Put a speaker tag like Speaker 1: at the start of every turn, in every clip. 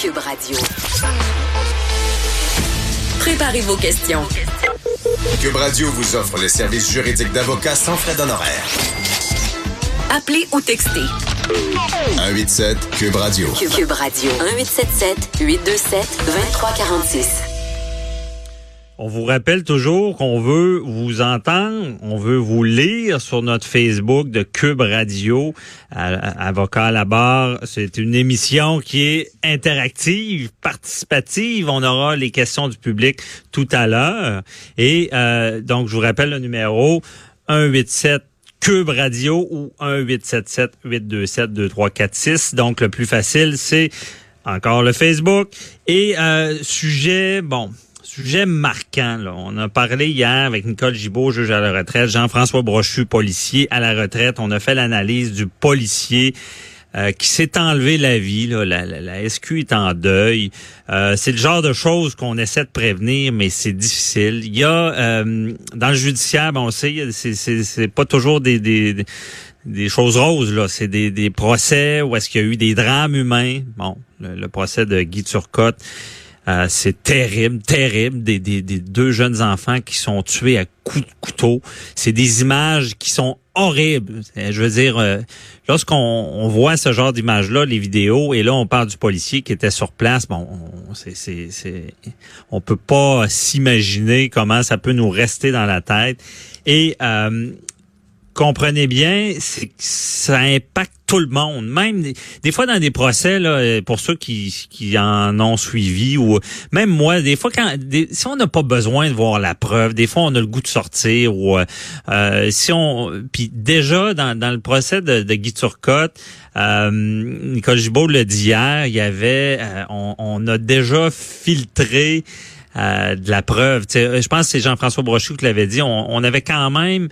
Speaker 1: Cube Radio. Préparez vos questions.
Speaker 2: Cube Radio vous offre les services juridiques d'avocats sans frais d'honoraires.
Speaker 1: Appelez ou textez.
Speaker 2: 187 Cube Radio.
Speaker 1: Cube Radio. 1877 827 2346.
Speaker 3: On vous rappelle toujours qu'on veut vous entendre, on veut vous lire sur notre Facebook de Cube Radio, Avocat à la barre. C'est une émission qui est interactive, participative. On aura les questions du public tout à l'heure. Et euh, donc, je vous rappelle le numéro 187 Cube Radio ou 1877 827 2346. Donc, le plus facile, c'est encore le Facebook. Et euh, sujet, bon, sujet marquant. Là. On a parlé hier avec Nicole Gibault, juge à la retraite, Jean-François Brochu, policier à la retraite. On a fait l'analyse du policier euh, qui s'est enlevé la vie. Là. La, la, SQ est en deuil. Euh, c'est le genre de choses qu'on essaie de prévenir, mais c'est difficile. Il y a euh, dans le judiciaire, ben, on sait, c'est pas toujours des, des, des choses roses. là. C'est des, des procès où est-ce qu'il y a eu des drames humains. Bon, le, le procès de Guy Turcotte. Euh, c'est terrible, terrible. Des, des, des, deux jeunes enfants qui sont tués à coups de couteau. C'est des images qui sont horribles. Je veux dire, euh, lorsqu'on on voit ce genre d'images-là, les vidéos, et là on parle du policier qui était sur place, bon, on, c'est, c'est, on peut pas s'imaginer comment ça peut nous rester dans la tête. Et euh, comprenez bien, c'est ça impacte tout le monde. Même des, fois dans des procès, là, pour ceux qui, qui en ont suivi, ou même moi, des fois quand si on n'a pas besoin de voir la preuve, des fois on a le goût de sortir. Ou euh, si on, puis déjà dans, dans le procès de, de Guy Turcotte, euh, Nicole Gibault le dit hier, il y avait, euh, on, a déjà filtré. Euh, de la preuve. je pense que c'est Jean-François Brochu qui l'avait dit. On, avait quand même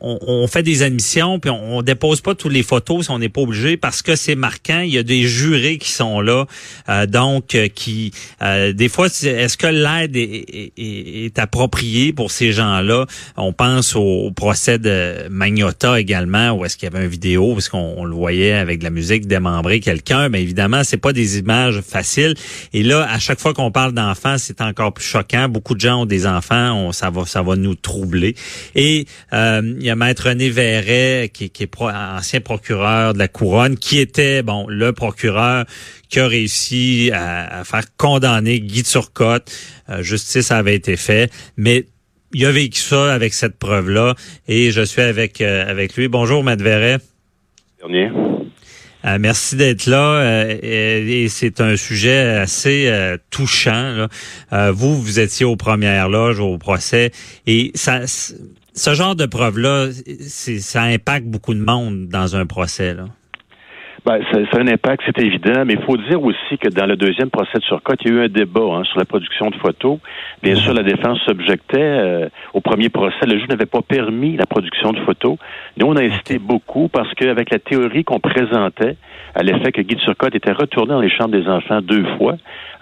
Speaker 3: on, fait des admissions, puis on, dépose pas toutes les photos si on n'est pas obligé parce que c'est marquant. Il y a des jurés qui sont là, euh, donc euh, qui euh, des fois, est-ce que l'aide est, est, appropriée pour ces gens-là? On pense au, procès de Magnota également, où est-ce qu'il y avait une vidéo, parce qu'on le voyait avec de la musique démembrer quelqu'un. Mais évidemment, c'est pas des images faciles. Et là, à chaque fois qu'on parle d'enfants, c'est encore plus choquant. Beaucoup de gens ont des enfants, on, ça va, ça va nous troubler. Et il y a Maître René Verret, qui, est ancien procureur de la Couronne, qui était, bon, le procureur qui a réussi à, faire condamner Guy Turcotte. Euh, justice avait été fait, mais il a vécu ça avec cette preuve-là, et je suis avec euh, avec lui. Bonjour, Maître Verret. Euh, merci d'être là. et, c'est un sujet assez touchant. vous, vous étiez aux premières loges au procès et ça, ce genre de preuve-là, ça impacte beaucoup de monde dans un procès. Là.
Speaker 4: Ben, ça, a un impact, c'est évident, mais il faut dire aussi que dans le deuxième procès de surcote, il y a eu un débat hein, sur la production de photos. Bien sûr, la défense s'objectait euh, au premier procès. Le juge n'avait pas permis la production de photos. Nous, on a insisté beaucoup parce qu'avec la théorie qu'on présentait, à l'effet que Guy Turcotte était retourné dans les chambres des enfants deux fois,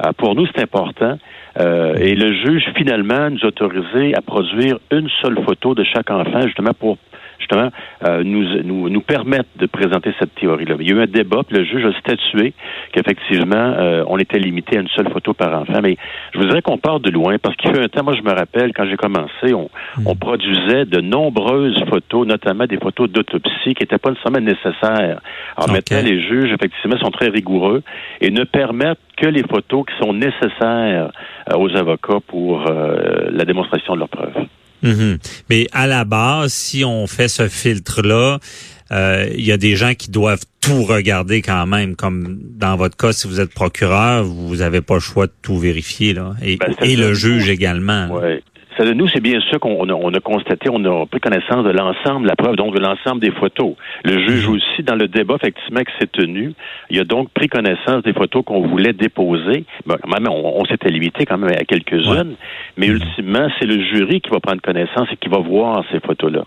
Speaker 4: euh, pour nous, c'est important. Euh, et le juge, finalement, nous a autorisé à produire une seule photo de chaque enfant, justement pour justement euh, nous, nous, nous permettre de présenter cette théorie-là. Il y a eu un débat, puis le juge a statué qu'effectivement, euh, on était limité à une seule photo par enfant. Mais je vous dirais qu'on part de loin, parce qu'il a un temps, moi je me rappelle, quand j'ai commencé, on, hmm. on, produisait de nombreuses photos, notamment des photos d'autopsie qui n'étaient pas nécessairement nécessaires. Alors maintenant, les juges, effectivement, sont très rigoureux et ne permettent que les photos qui sont nécessaires euh, aux avocats pour la démonstration de leurs preuves.
Speaker 3: Mhm. Mais à la base, si on fait ce filtre-là, euh, il y a des gens qui doivent tout regarder quand même, comme dans votre cas, si vous êtes procureur, vous n'avez pas le choix de tout vérifier, là. Et, ben, le juge également.
Speaker 4: Ça, nous, c'est bien sûr qu'on a, on a constaté, on a pris connaissance de l'ensemble, la preuve, donc de l'ensemble des photos. Le juge mhm. aussi, dans le débat, effectivement, qui s'est tenu, il a donc pris connaissance des photos qu'on voulait déposer. Bon, même, on, s'était limité quand même à quelques-unes, mais mhm. ultimement, c'est le jury qui va prendre connaissance et qui va voir ces photos-là.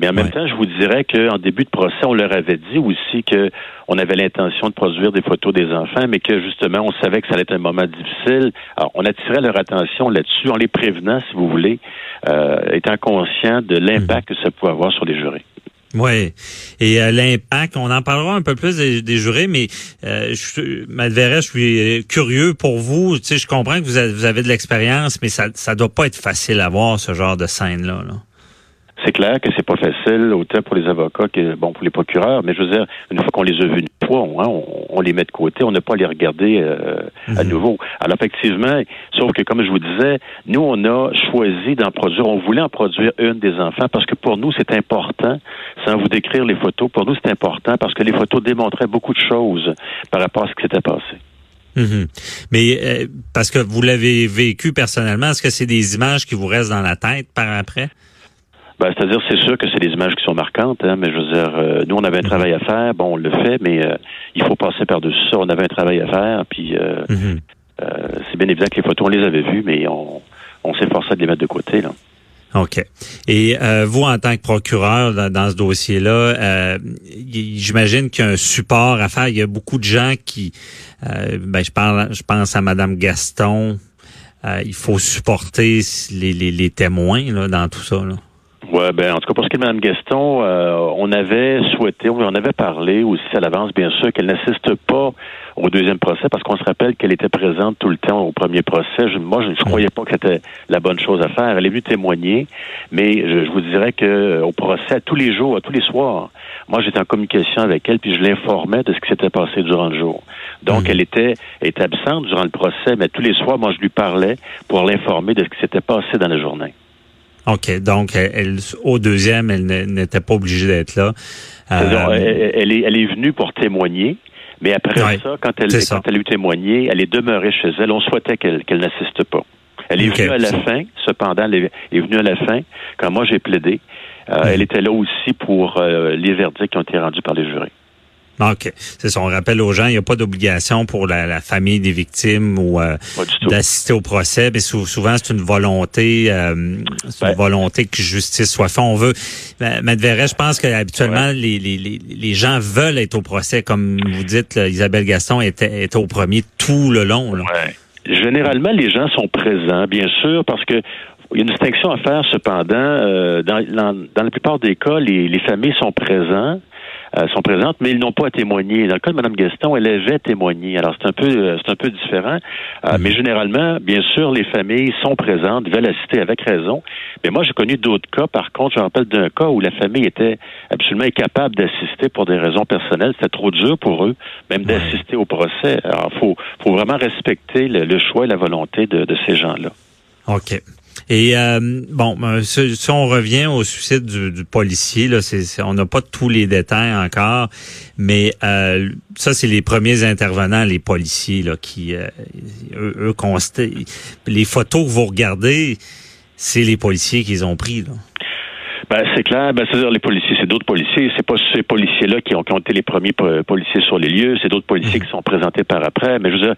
Speaker 4: Mais en même temps, je vous dirais qu'en début de procès, on leur avait dit aussi que on avait l'intention de produire des photos des enfants, mais que justement, on savait que ça allait être un moment difficile. Alors, on attirait leur attention là-dessus en les prévenant, si vous voulez, euh, étant conscient de l'impact que ça pouvait avoir sur les jurés.
Speaker 3: Oui. Et euh, l'impact, on en parlera un peu plus des, jurés, mais euh, je, je suis curieux pour vous. Tu sais, je comprends que vous avez, vous avez de l'expérience, mais ça ça doit pas être facile à voir ce genre de scène-là. là
Speaker 4: c'est clair que c'est pas facile, autant pour les avocats que bon pour les procureurs, mais je veux dire, une fois qu'on les a vus une fois, hein, on, les met de côté, on n'a pas à les regarder euh, à mhm. nouveau. Alors effectivement, sauf que comme je vous disais, nous on a choisi d'en produire, on voulait en produire une des enfants parce que pour nous c'est important, sans vous décrire les photos, pour nous c'est important parce que les photos démontraient beaucoup de choses par rapport à ce qui s'était passé.
Speaker 3: Mhm. Mais euh, parce que vous l'avez vécu personnellement, est-ce que c'est des images qui vous restent dans la tête par après?
Speaker 4: Ben, c'est-à-dire, c'est sûr que c'est des images qui sont marquantes, hein, mais je veux dire, euh, nous, on avait un mhm. travail à faire, bon, on le fait, mais euh, il faut passer par-dessus ça. On avait un travail à faire, puis euh, mhm. c'est bien évident que les photos, on les avait vues, mais on, on s'efforçait de les mettre de côté, là.
Speaker 3: OK. Et vous, en tant que procureur dans, ce dossier-là, j'imagine qu'il y a un support à faire. Il y a beaucoup de gens qui, ben, je parle, je pense à Madame Gaston. il faut supporter les, les, les témoins là, dans tout ça. Là.
Speaker 4: Ouais, ben en tout cas pour ce qui est de Mme Gaston, euh, on avait souhaité, on avait parlé aussi à l'avance, bien sûr, qu'elle n'assiste pas au deuxième procès parce qu'on se rappelle qu'elle était présente tout le temps au premier procès. moi, je ne croyais pas que c'était la bonne chose à faire. Elle est venue témoigner, mais je, vous dirais que au procès, tous les jours, tous les soirs, moi j'étais en communication avec elle puis je l'informais de ce qui s'était passé durant le jour. Donc hmm. elle était, elle était absente durant le procès, mais tous les soirs, moi je lui parlais pour l'informer de ce qui s'était passé dans la journée.
Speaker 3: OK. Donc, elle, au deuxième, elle n'était pas obligée d'être là.
Speaker 4: Euh, elle, est, elle est venue pour témoigner. Mais après ça, quand elle, quand elle a eu témoigné, elle est demeurée chez elle. On souhaitait qu'elle n'assiste pas. Elle est venue à la fin, cependant, elle est, venue à la fin, quand moi j'ai plaidé. Euh, elle était là aussi pour euh, les verdicts qui ont été rendus par les jurés.
Speaker 3: OK. C'est ça. On rappelle aux gens, il n'y a pas d'obligation pour la, famille des victimes ou euh, d'assister au procès. Mais souvent, c'est une volonté, euh, une volonté que justice soit faite. On veut. Madverret, je pense que habituellement, les, les, les, gens veulent être au procès, comme vous dites. Isabelle Gaston était, était au premier tout le long. Là.
Speaker 4: Généralement, les gens sont présents, bien sûr, parce que il y a une distinction à faire cependant. Euh, dans, dans, la plupart des cas, les, les familles sont présentes sont présentes, mais ils n'ont pas à témoigner. Dans le cas de Mme Gaston, elle avait témoigné. Alors c'est un peu euh, c'est un peu différent. Euh, mhm. Mais généralement, bien sûr, les familles sont présentes, veulent assister avec raison. Mais moi, j'ai connu d'autres cas. Par contre, je me rappelle d'un cas où la famille était absolument incapable d'assister pour des raisons personnelles. C'était trop dur pour eux, même d'assister au procès. Alors, faut faut vraiment respecter le, choix et la volonté de, de ces gens-là.
Speaker 3: OK. Et euh, bon, ben, si, on revient au suicide du, policier, là, c'est, on n'a pas tous les détails encore, mais euh, ça, c'est les premiers intervenants, les policiers, là, qui euh, eux, eux les photos que vous regardez, c'est les policiers qu'ils ont pris. Là.
Speaker 4: Ben, c'est clair. Ben, c'est-à-dire les policiers, c'est d'autres policiers. C'est pas ces policiers-là qui ont, qui été les premiers policiers sur les lieux. C'est d'autres policiers qui sont présentés par après. Mais je veux dire,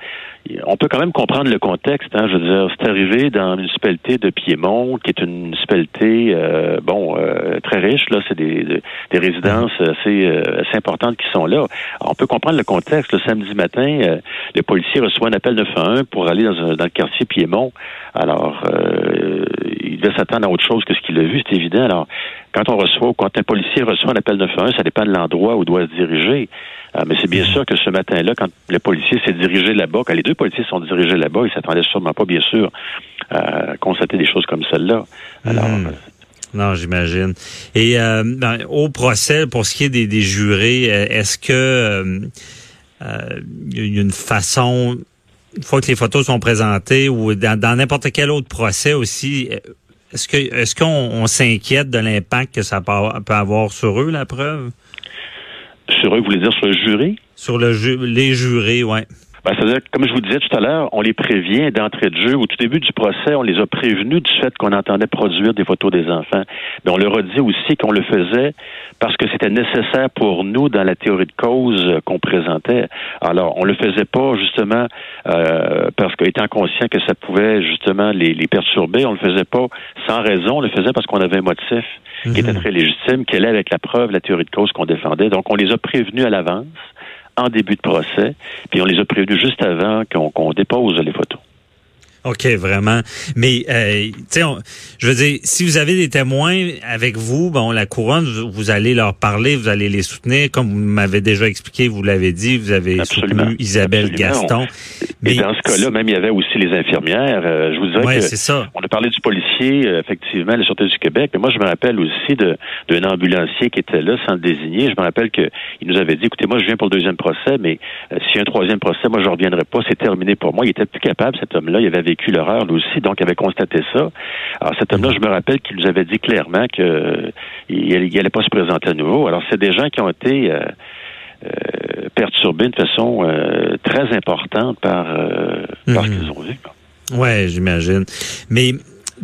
Speaker 4: on peut quand même comprendre le contexte. Hein, je veux dire, c'est arrivé dans une municipalité de Piémont, qui est une municipalité, euh, bon, euh, très riche. Là, c'est des, des résidences assez, euh, assez importantes qui sont là. on peut comprendre le contexte. Le samedi matin, le policier reçoit un appel 911 pour aller dans, dans le quartier Piémont. Alors, il devait s'attendre à autre chose que ce qu'il a vu, c'est évident. Alors, quand on reçoit, quand un policier reçoit un appel 911, ça dépend de l'endroit où il doit se diriger. Euh, mais c'est bien sûr que ce matin-là, quand le policier s'est dirigé là-bas, quand les deux policiers sont dirigés là-bas, ils s'attendaient sûrement pas, bien sûr, à constater des choses comme celle-là. Alors, hmm. euh,
Speaker 3: non, j'imagine. Et euh, au procès, pour ce qui est des, jurés, est-ce que il y a une façon, une fois que les photos sont présentées, ou dans n'importe quel autre procès aussi, est-ce que est-ce qu'on s'inquiète de l'impact que ça peut avoir sur eux, la preuve?
Speaker 4: Sur eux, vous voulez dire sur le jury?
Speaker 3: Sur le les jurés, oui.
Speaker 4: Ben, c'est-à-dire, comme je vous disais tout à l'heure, on les prévient d'entrée de jeu. Au tout début du procès, on les a prévenus du fait qu'on entendait produire des photos des enfants. Mais on leur a dit aussi qu'on le faisait parce que c'était nécessaire pour nous dans la théorie de cause qu'on présentait. Alors, on le faisait pas justement euh, parce qu'étant conscient que ça pouvait justement les, les, perturber, on le faisait pas sans raison, on le faisait parce qu'on avait un motif qui était mhm. très légitime, qui allait avec la preuve, la théorie de cause qu'on défendait. Donc, on les a prévenus à l'avance en début de procès, puis on les a prévenus juste avant qu'on dépose les photos.
Speaker 3: OK, vraiment. Mais, euh, tu sais, je veux dire, si vous avez des témoins avec vous, bon, la couronne, vous, allez leur parler, vous allez les soutenir. Comme vous m'avez déjà expliqué, vous l'avez dit, vous avez soutenu Isabelle Gaston.
Speaker 4: Mais dans ce cas-là, même, il y avait aussi les infirmières. Euh, je vous dirais que
Speaker 3: ça.
Speaker 4: on a parlé du policier, euh, effectivement, la Sûreté du Québec. Mais moi, je me rappelle aussi d'un ambulancier qui était là, sans le désigner. Je me rappelle qu'il nous avait dit, écoutez, moi, je viens pour le deuxième procès, mais s'il y a un troisième procès, moi, je reviendrai pas. C'est terminé pour moi. Il était plus capable, cet homme-là. Il avait vécu l'horreur, lui aussi, donc avait constaté ça. Alors, cet homme-là, je me rappelle qu'il nous avait dit clairement qu'il n'allait pas se présenter à nouveau. Alors, c'est des gens qui ont été... Euh, euh, perturbés de façon euh, très importante par, par ce mhm. qu'ils ont vu.
Speaker 3: Ouais, j'imagine. Mais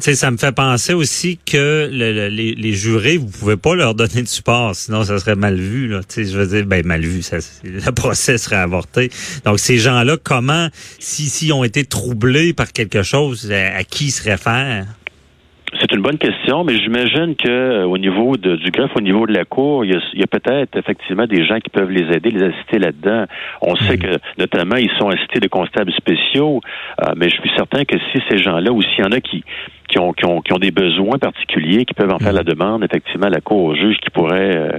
Speaker 3: sais, ça me fait penser aussi que les, jurés, vous pouvez pas leur donner de support, sinon ça serait mal vu. Je veux dire, ben mal vu, ça, le procès serait avorté. Donc ces gens-là, comment, s'ils si, ont été troublés par quelque chose, à, qui ils se réfèrent?
Speaker 4: C'est une bonne question, mais j'imagine que euh, au niveau de, du greffe, au niveau de la cour, il y a, peut-être effectivement des gens qui peuvent les aider, les assister là-dedans. On sait hmm. que notamment ils sont assistés de constables spéciaux, euh, mais je suis certain que si ces gens-là ou s'il y en a qui qui ont, qui ont, qui ont des besoins particuliers, qui peuvent en faire hmm. la demande, effectivement, la cour au juge qui pourrait euh,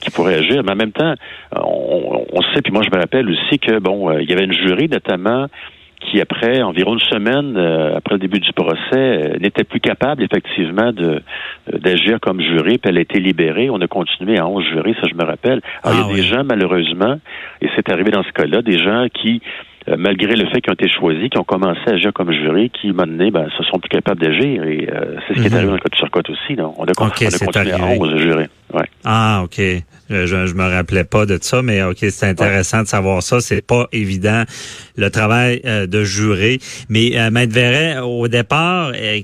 Speaker 4: qui pourrait agir. Mais en même temps, on, on sait, puis moi je me rappelle aussi que bon, il y avait une jury notamment qui, après environ une semaine euh, après le début du procès, euh, n'était plus capable effectivement de euh, d'agir comme jury, puis elle a été libérée. On a continué à 11 jurés, ça je me rappelle. Alors, il y a ah des gens, malheureusement, et c'est arrivé dans ce cas-là, des gens qui malgré le fait qu'ils ont été choisis, qui ont commencé à agir comme jury, qui, à un moment donné, ben, se sont plus capables d'agir. Et c'est ce qui est mhm. arrivé dans le cas de Surcote aussi. On a, on a continué à 11 jurés. Ouais.
Speaker 3: Ah, OK. Je, je me rappelais pas de ça, mais OK, c'est intéressant de savoir ça. C'est pas évident le travail euh, de jurer. Mais euh, Maître Verret, au départ, euh,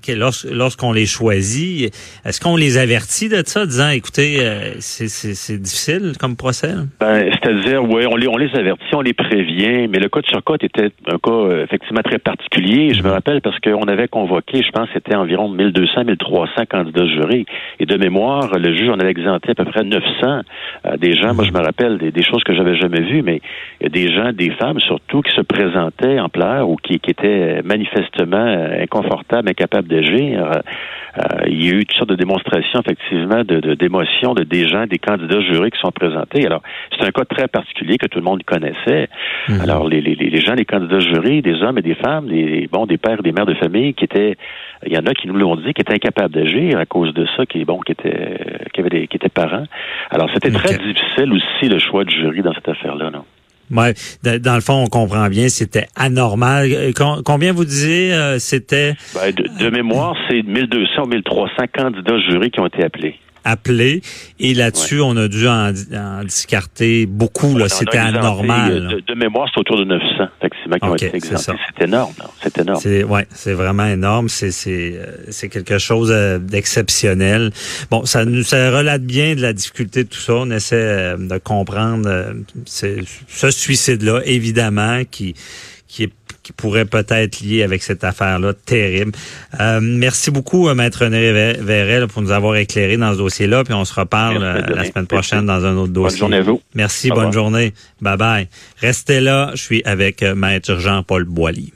Speaker 3: lorsqu'on les choisit, est-ce qu'on les avertit de ça, disant écoutez, euh, c'est difficile comme procès?
Speaker 4: Ben, C'est-à-dire, oui, on les, on les avertit, on les prévient, mais le cas de Surcote était un cas effectivement très particulier. Je me rappelle parce qu'on avait convoqué, je pense, c'était environ 1200, 1300 candidats jurés. Et de mémoire, le juge en avait exempté à peu près 900 euh, des gens, moi je me rappelle des, choses que j'avais jamais vues, mais il y a des gens, des femmes surtout, qui se présentaient en pleurs ou qui, qui étaient manifestement euh, inconfortables, incapables d'agir. Euh, il y a eu toutes sortes de démonstrations, effectivement, de, d'émotions de, des gens, des candidats jurés qui sont présentés. Alors, c'est un cas très particulier que tout le monde connaissait. Mhm. Alors, les, les, les gens, les candidats jurés, des hommes et des femmes, des, bon, des pères et des mères de famille qui étaient, il y en a qui nous l'ont dit, qui étaient incapables d'agir à cause de ça, qui, bon, qui étaient, qui avaient des, qui étaient parents. Alors, c'était très difficile aussi le choix du jury dans cette affaire-là, non?
Speaker 3: Ouais, dans le fond, on comprend bien, c'était anormal. Euh, combien vous disiez euh, c'était?
Speaker 4: Ben, de, de, mémoire, c'est 1200 ou 1300 candidats jurés qui ont été appelés
Speaker 3: appelé. Et là-dessus, on a dû en, discarter beaucoup. Là, c'était anormal.
Speaker 4: De, de, mémoire, c'est autour de 900 effectivement, qui ont été C'est énorme. C'est énorme. C'est,
Speaker 3: ouais, c'est vraiment énorme. C'est, c'est, euh, c'est quelque chose euh, d'exceptionnel. Bon, ça nous ça relate bien de la difficulté de tout ça. On essaie euh, de comprendre ce suicide-là, évidemment, qui qui est qui pourrait peut-être lié avec cette affaire-là terrible. Euh, merci beaucoup, euh, Maître René Verret, pour nous avoir éclairé dans ce dossier-là. Puis on se reparle euh, la semaine prochaine dans un autre dossier.
Speaker 4: Bonne journée à vous.
Speaker 3: Merci, bonne journée. Bye bye. Restez là. Je suis avec Maître Jean-Paul Boilly.